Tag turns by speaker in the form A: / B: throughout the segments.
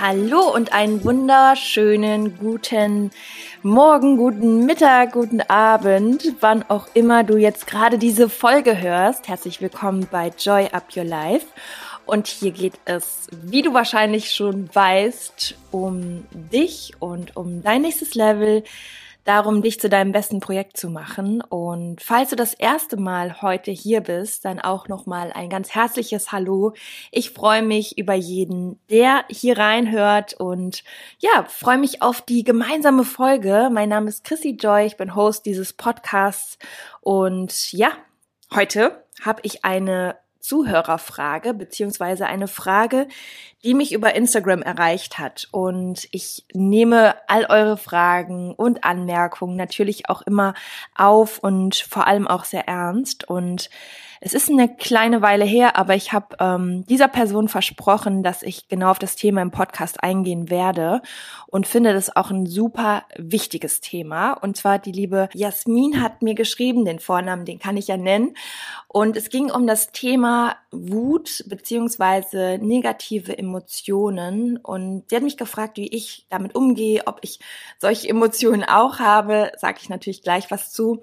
A: Hallo und einen wunderschönen guten Morgen, guten Mittag, guten Abend, wann auch immer du jetzt gerade diese Folge hörst. Herzlich willkommen bei Joy Up Your Life. Und hier geht es, wie du wahrscheinlich schon weißt, um dich und um dein nächstes Level darum, dich zu deinem besten Projekt zu machen. Und falls du das erste Mal heute hier bist, dann auch nochmal ein ganz herzliches Hallo. Ich freue mich über jeden, der hier reinhört und ja, freue mich auf die gemeinsame Folge. Mein Name ist Chrissy Joy, ich bin Host dieses Podcasts und ja, heute habe ich eine Zuhörerfrage beziehungsweise eine Frage, die mich über Instagram erreicht hat. Und ich nehme all eure Fragen und Anmerkungen natürlich auch immer auf und vor allem auch sehr ernst. Und es ist eine kleine Weile her, aber ich habe ähm, dieser Person versprochen, dass ich genau auf das Thema im Podcast eingehen werde und finde das auch ein super wichtiges Thema. Und zwar die liebe Jasmin hat mir geschrieben, den Vornamen, den kann ich ja nennen. Und es ging um das Thema Wut beziehungsweise negative Emotionen. Und sie hat mich gefragt, wie ich damit umgehe, ob ich solche Emotionen auch habe. Sage ich natürlich gleich was zu.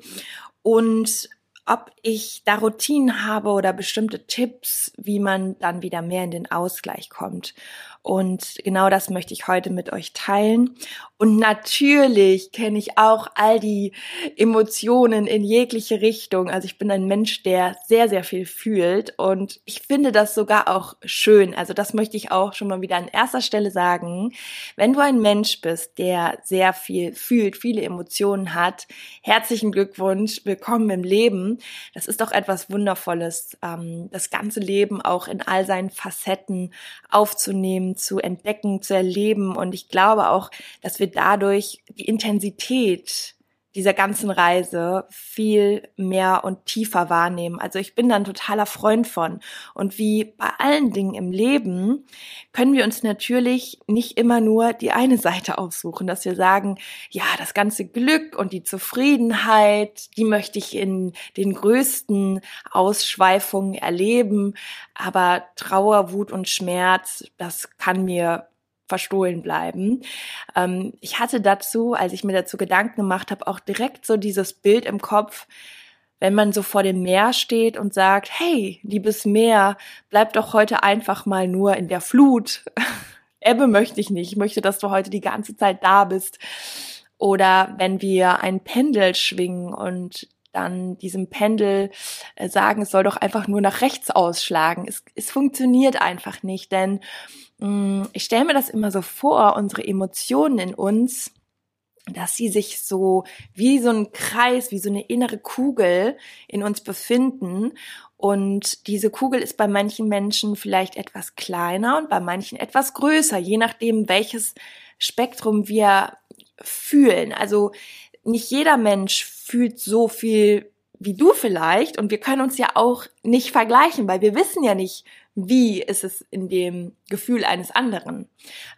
A: Und ob ich da Routinen habe oder bestimmte Tipps, wie man dann wieder mehr in den Ausgleich kommt. Und genau das möchte ich heute mit euch teilen. Und natürlich kenne ich auch all die Emotionen in jegliche Richtung. Also ich bin ein Mensch, der sehr, sehr viel fühlt. Und ich finde das sogar auch schön. Also das möchte ich auch schon mal wieder an erster Stelle sagen. Wenn du ein Mensch bist, der sehr viel fühlt, viele Emotionen hat, herzlichen Glückwunsch, willkommen im Leben. Das ist doch etwas Wundervolles, ähm, das ganze Leben auch in all seinen Facetten aufzunehmen zu entdecken, zu erleben. Und ich glaube auch, dass wir dadurch die Intensität dieser ganzen Reise viel mehr und tiefer wahrnehmen. Also ich bin da ein totaler Freund von. Und wie bei allen Dingen im Leben können wir uns natürlich nicht immer nur die eine Seite aussuchen, dass wir sagen, ja, das ganze Glück und die Zufriedenheit, die möchte ich in den größten Ausschweifungen erleben. Aber Trauer, Wut und Schmerz, das kann mir verstohlen bleiben. Ähm, ich hatte dazu, als ich mir dazu Gedanken gemacht habe, auch direkt so dieses Bild im Kopf, wenn man so vor dem Meer steht und sagt, hey, liebes Meer, bleib doch heute einfach mal nur in der Flut. Ebbe möchte ich nicht. Ich möchte, dass du heute die ganze Zeit da bist. Oder wenn wir ein Pendel schwingen und dann diesem Pendel äh, sagen, es soll doch einfach nur nach rechts ausschlagen. Es, es funktioniert einfach nicht, denn mh, mm, ich stelle mir das immer so vor, unsere Emotionen in uns, dass sie sich so wie so ein Kreis, wie so eine innere Kugel in uns befinden. Und diese Kugel ist bei manchen Menschen vielleicht etwas kleiner und bei manchen etwas größer, je nachdem, welches Spektrum wir fühlen. Also nicht jeder Mensch fühlt so viel wie du vielleicht und wir können uns ja auch nicht vergleichen, weil wir wissen ja nicht, wie ist es in dem Gefühl eines anderen.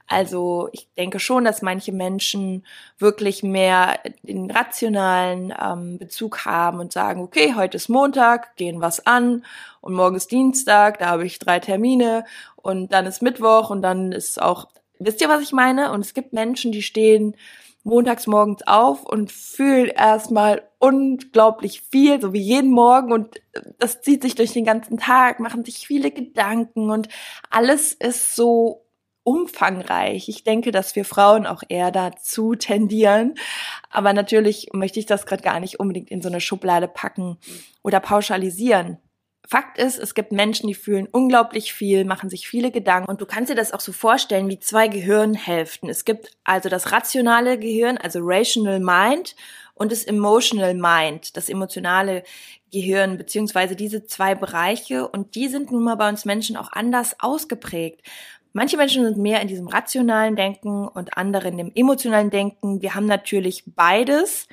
A: Also ich denke schon, dass manche Menschen wirklich mehr den rationalen ähm, Bezug haben und sagen, okay, heute ist Montag, gehen was an und morgen ist Dienstag, da habe ich drei Termine und dann ist Mittwoch und dann ist auch, wisst ihr, was ich meine? Und es gibt Menschen, die stehen montags morgens auf und fühlen erstmal unglaublich viel, so wie jeden Morgen und das zieht sich durch den ganzen Tag, machen sich viele Gedanken und alles ist so umfangreich. Ich denke, dass wir Frauen auch eher dazu tendieren. Aber natürlich möchte ich das gerade gar nicht unbedingt in so eine Schublade packen oder pauschalisieren. Fakt ist, es gibt Menschen, die fühlen unglaublich viel, machen sich viele Gedanken und du kannst dir das auch so vorstellen wie zwei Gehirnhälften. Es gibt also das rationale Gehirn, also rational mind und das emotional mind, das emotionale Gehirn, beziehungsweise diese zwei Bereiche und die sind nun mal bei uns Menschen auch anders ausgeprägt. Manche Menschen sind mehr in diesem rationalen Denken und andere in dem emotionalen Denken. Wir haben natürlich beides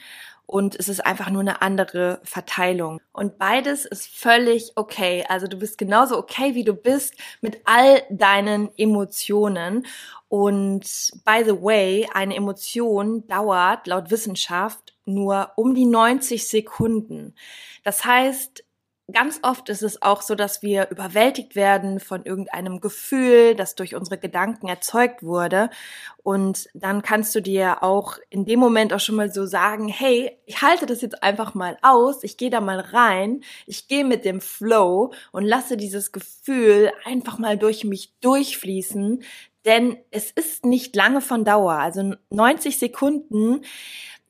A: und es ist einfach nur eine andere Verteilung. Und beides ist völlig okay. Also du bist genauso okay, wie du bist mit all deinen Emotionen. Und by the way, eine Emotion dauert laut Wissenschaft nur um die 90 Sekunden. Das heißt, ganz oft ist es auch so, dass wir überwältigt werden von irgendeinem Gefühl, das durch unsere Gedanken erzeugt wurde. Und dann kannst du dir auch in dem Moment auch schon mal so sagen, hey, ich halte das jetzt einfach mal aus, ich gehe da mal rein, ich gehe mit dem Flow und lasse dieses Gefühl einfach mal durch mich durchfließen, denn es ist nicht lange von Dauer. Also 90 Sekunden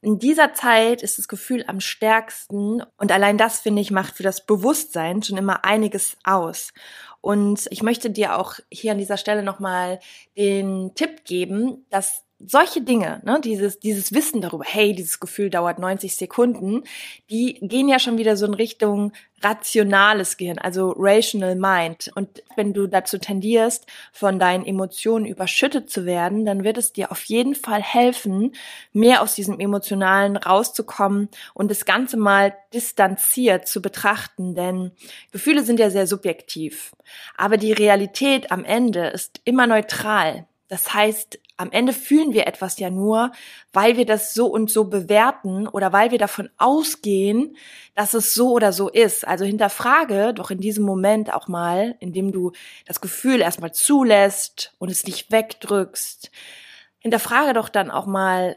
A: in dieser Zeit ist das Gefühl am stärksten und allein das, finde ich, macht für das Bewusstsein schon immer einiges aus. Und ich möchte dir auch hier an dieser Stelle nochmal den Tipp geben, dass solche Dinge, ne, dieses, dieses Wissen darüber, hey, dieses Gefühl dauert 90 Sekunden, die gehen ja schon wieder so in Richtung rationales Gehirn, also rational mind. Und wenn du dazu tendierst, von deinen Emotionen überschüttet zu werden, dann wird es dir auf jeden Fall helfen, mehr aus diesem Emotionalen rauszukommen und das Ganze mal distanziert zu betrachten, denn Gefühle sind ja sehr subjektiv. Aber die Realität am Ende ist immer neutral. Das heißt, am Ende fühlen wir etwas ja nur, weil wir das so und so bewerten oder weil wir davon ausgehen, dass es so oder so ist. Also hinterfrage doch in diesem Moment auch mal, indem du das Gefühl erstmal zulässt und es nicht wegdrückst. Hinterfrage doch dann auch mal,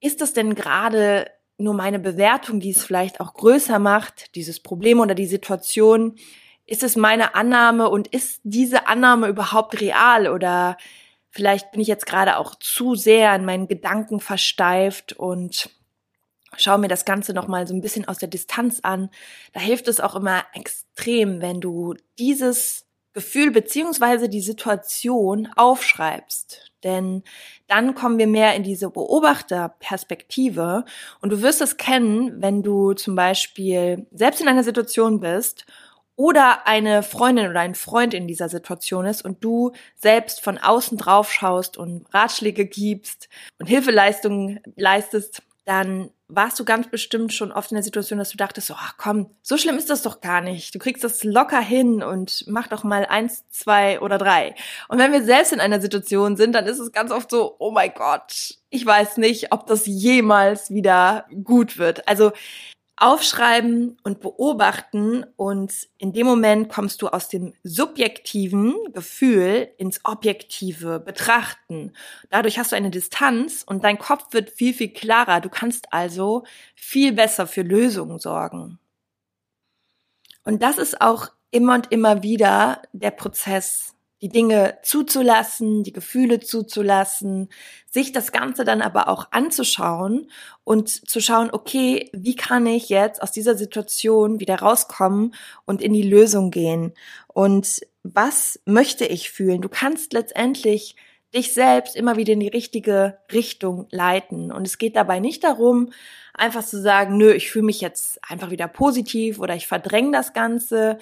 A: ist das denn gerade nur meine Bewertung, die es vielleicht auch größer macht, dieses Problem oder die Situation? Ist es meine Annahme und ist diese Annahme überhaupt real oder Vielleicht bin ich jetzt gerade auch zu sehr in meinen Gedanken versteift und schaue mir das Ganze nochmal so ein bisschen aus der Distanz an. Da hilft es auch immer extrem, wenn du dieses Gefühl beziehungsweise die Situation aufschreibst. Denn dann kommen wir mehr in diese Beobachterperspektive und du wirst es kennen, wenn du zum Beispiel selbst in einer Situation bist oder eine Freundin oder ein Freund in dieser Situation ist und du selbst von außen drauf schaust und Ratschläge gibst und Hilfeleistungen leistest, dann warst du ganz bestimmt schon oft in der Situation, dass du dachtest, oh komm, so schlimm ist das doch gar nicht. Du kriegst das locker hin und mach doch mal eins, zwei oder drei. Und wenn wir selbst in einer Situation sind, dann ist es ganz oft so, oh mein Gott, ich weiß nicht, ob das jemals wieder gut wird. Also aufschreiben und beobachten und in dem Moment kommst du aus dem subjektiven Gefühl ins objektive Betrachten. Dadurch hast du eine Distanz und dein Kopf wird viel, viel klarer. Du kannst also viel besser für Lösungen sorgen. Und das ist auch immer und immer wieder der Prozess, die Dinge zuzulassen, die Gefühle zuzulassen, sich das Ganze dann aber auch anzuschauen und zu schauen, okay, wie kann ich jetzt aus dieser Situation wieder rauskommen und in die Lösung gehen? Und was möchte ich fühlen? Du kannst letztendlich dich selbst immer wieder in die richtige Richtung leiten. Und es geht dabei nicht darum, einfach zu sagen, nö, ich fühle mich jetzt einfach wieder positiv oder ich verdränge das Ganze,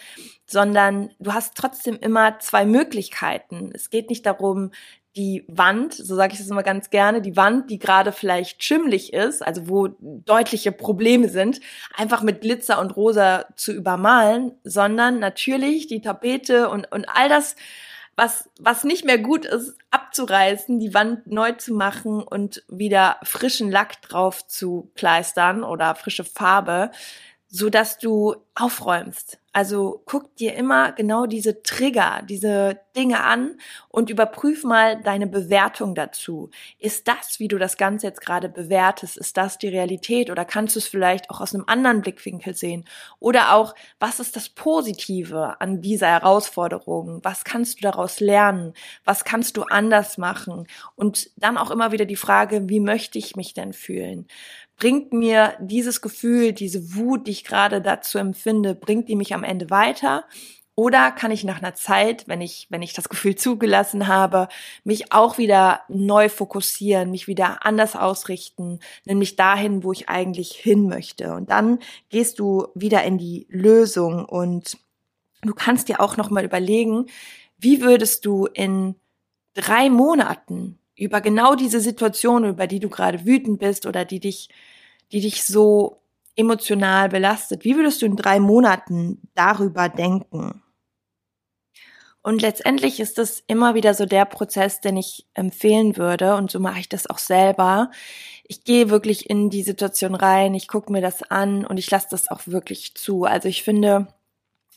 A: sondern du hast trotzdem immer zwei Möglichkeiten. Es geht nicht darum, die Wand, so sage ich das immer ganz gerne, die Wand, die gerade vielleicht schimmlig ist, also wo deutliche Probleme sind, einfach mit Glitzer und Rosa zu übermalen, sondern natürlich die Tapete und, und all das, was, was nicht mehr gut ist, abzureißen, die Wand neu zu machen und wieder frischen Lack drauf zu kleistern oder frische Farbe, so dass du aufräumst. Also guck dir immer genau diese Trigger, diese Dinge an und überprüf mal deine Bewertung dazu. Ist das, wie du das Ganze jetzt gerade bewertest, ist das die Realität oder kannst du es vielleicht auch aus einem anderen Blickwinkel sehen? Oder auch, was ist das Positive an dieser Herausforderung? Was kannst du daraus lernen? Was kannst du anders machen? Und dann auch immer wieder die Frage, wie möchte ich mich denn fühlen? bringt mir dieses Gefühl, diese Wut, die ich gerade dazu empfinde, bringt die mich am Ende weiter? Oder kann ich nach einer Zeit, wenn ich, wenn ich das Gefühl zugelassen habe, mich auch wieder neu fokussieren, mich wieder anders ausrichten, nämlich dahin, wo ich eigentlich hin möchte. Und dann gehst du wieder in die Lösung und du kannst dir auch nochmal überlegen, wie würdest du in drei Monaten über genau diese Situation, über die du gerade wütend bist oder die dich, die dich so emotional belastet, wie würdest du in drei Monaten darüber denken? Und letztendlich ist das immer wieder so der Prozess, den ich empfehlen würde. Und so mache ich das auch selber. Ich gehe wirklich in die Situation rein, ich gucke mir das an und ich lasse das auch wirklich zu. Also ich finde,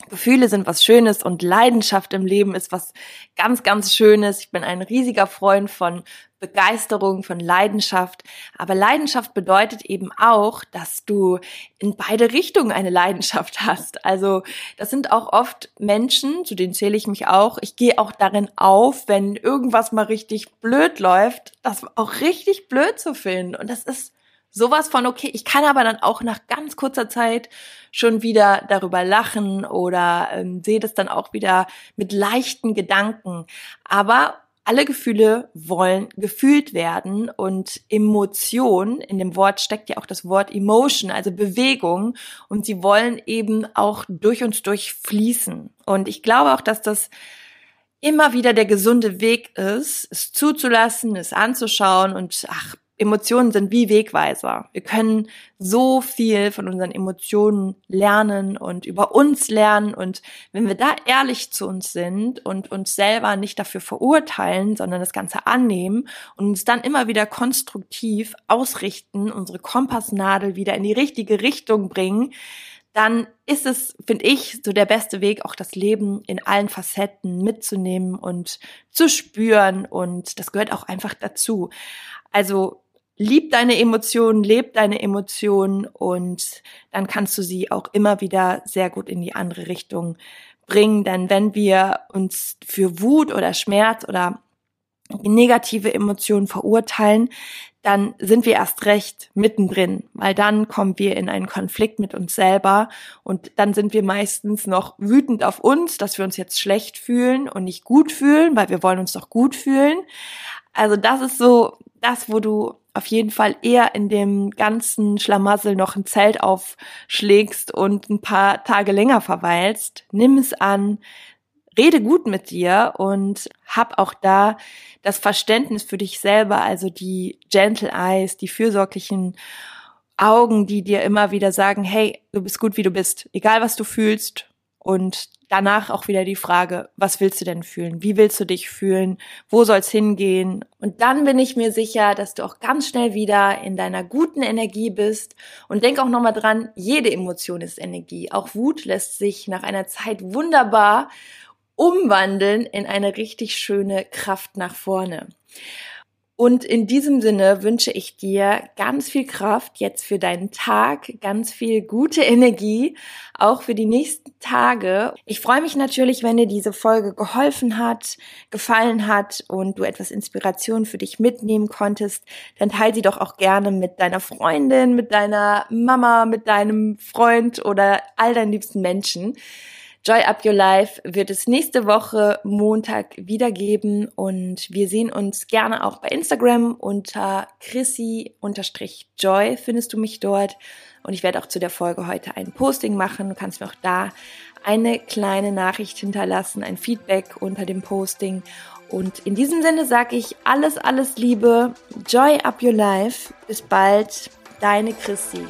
A: Gefühle sind was Schönes und Leidenschaft im Leben ist was ganz, ganz Schönes. Ich bin ein riesiger Freund von Begeisterung, von Leidenschaft. Aber Leidenschaft bedeutet eben auch, dass du in beide Richtungen eine Leidenschaft hast. Also das sind auch oft Menschen, zu denen zähle ich mich auch. Ich gehe auch darin auf, wenn irgendwas mal richtig blöd läuft, das auch richtig blöd zu finden. Und das ist sowas von okay. Ich kann aber dann auch nach ganz kurzer Zeit schon wieder darüber lachen oder ähm, sehe das dann auch wieder mit leichten Gedanken. Aber alle Gefühle wollen gefühlt werden und Emotion, in dem Wort steckt ja auch das Wort Emotion, also Bewegung und sie wollen eben auch durch uns durchfließen. Und ich glaube auch, dass das immer wieder der gesunde Weg ist, es zuzulassen, es anzuschauen und ach, Emotionen sind wie Wegweiser. Wir können so viel von unseren Emotionen lernen und über uns lernen. Und wenn wir da ehrlich zu uns sind und uns selber nicht dafür verurteilen, sondern das Ganze annehmen und uns dann immer wieder konstruktiv ausrichten, unsere Kompassnadel wieder in die richtige Richtung bringen, dann ist es, finde ich, so der beste Weg, auch das Leben in allen Facetten mitzunehmen und zu spüren. Und das gehört auch einfach dazu. Also lieb deine Emotionen, leb deine Emotionen und dann kannst du sie auch immer wieder sehr gut in die andere Richtung bringen. Denn wenn wir uns für Wut oder Schmerz oder negative Emotionen verurteilen, dann sind wir erst recht mittendrin, weil dann kommen wir in einen Konflikt mit uns selber und dann sind wir meistens noch wütend auf uns, dass wir uns jetzt schlecht fühlen und nicht gut fühlen, weil wir wollen uns doch gut fühlen. Also das ist so das, wo du auf jeden Fall eher in dem ganzen Schlamassel noch ein Zelt aufschlägst und ein paar Tage länger verweilst. Nimm es an, rede gut mit dir und hab auch da das Verständnis für dich selber, also die Gentle Eyes, die fürsorglichen Augen, die dir immer wieder sagen, hey, du bist gut, wie du bist, egal was du fühlst, und danach auch wieder die Frage, was willst du denn fühlen? Wie willst du dich fühlen? Wo soll's hingehen? Und dann bin ich mir sicher, dass du auch ganz schnell wieder in deiner guten Energie bist. Und denk auch nochmal dran, jede Emotion ist Energie. Auch Wut lässt sich nach einer Zeit wunderbar umwandeln in eine richtig schöne Kraft nach vorne. Und in diesem Sinne wünsche ich dir ganz viel Kraft jetzt für deinen Tag, ganz viel gute Energie, auch für die nächsten Tage. Ich freue mich natürlich, wenn dir diese Folge geholfen hat, gefallen hat und du etwas Inspiration für dich mitnehmen konntest. Dann teile sie doch auch gerne mit deiner Freundin, mit deiner Mama, mit deinem Freund oder all deinen liebsten Menschen. Joy Up Your Life wird es nächste Woche Montag wieder geben und wir sehen uns gerne auch bei Instagram unter Chrissy-Joy findest du mich dort und ich werde auch zu der Folge heute ein Posting machen. Du kannst mir auch da eine kleine Nachricht hinterlassen, ein Feedback unter dem Posting. Und in diesem Sinne sage ich alles, alles Liebe. Joy up your life. Bis bald. Deine Chrissy.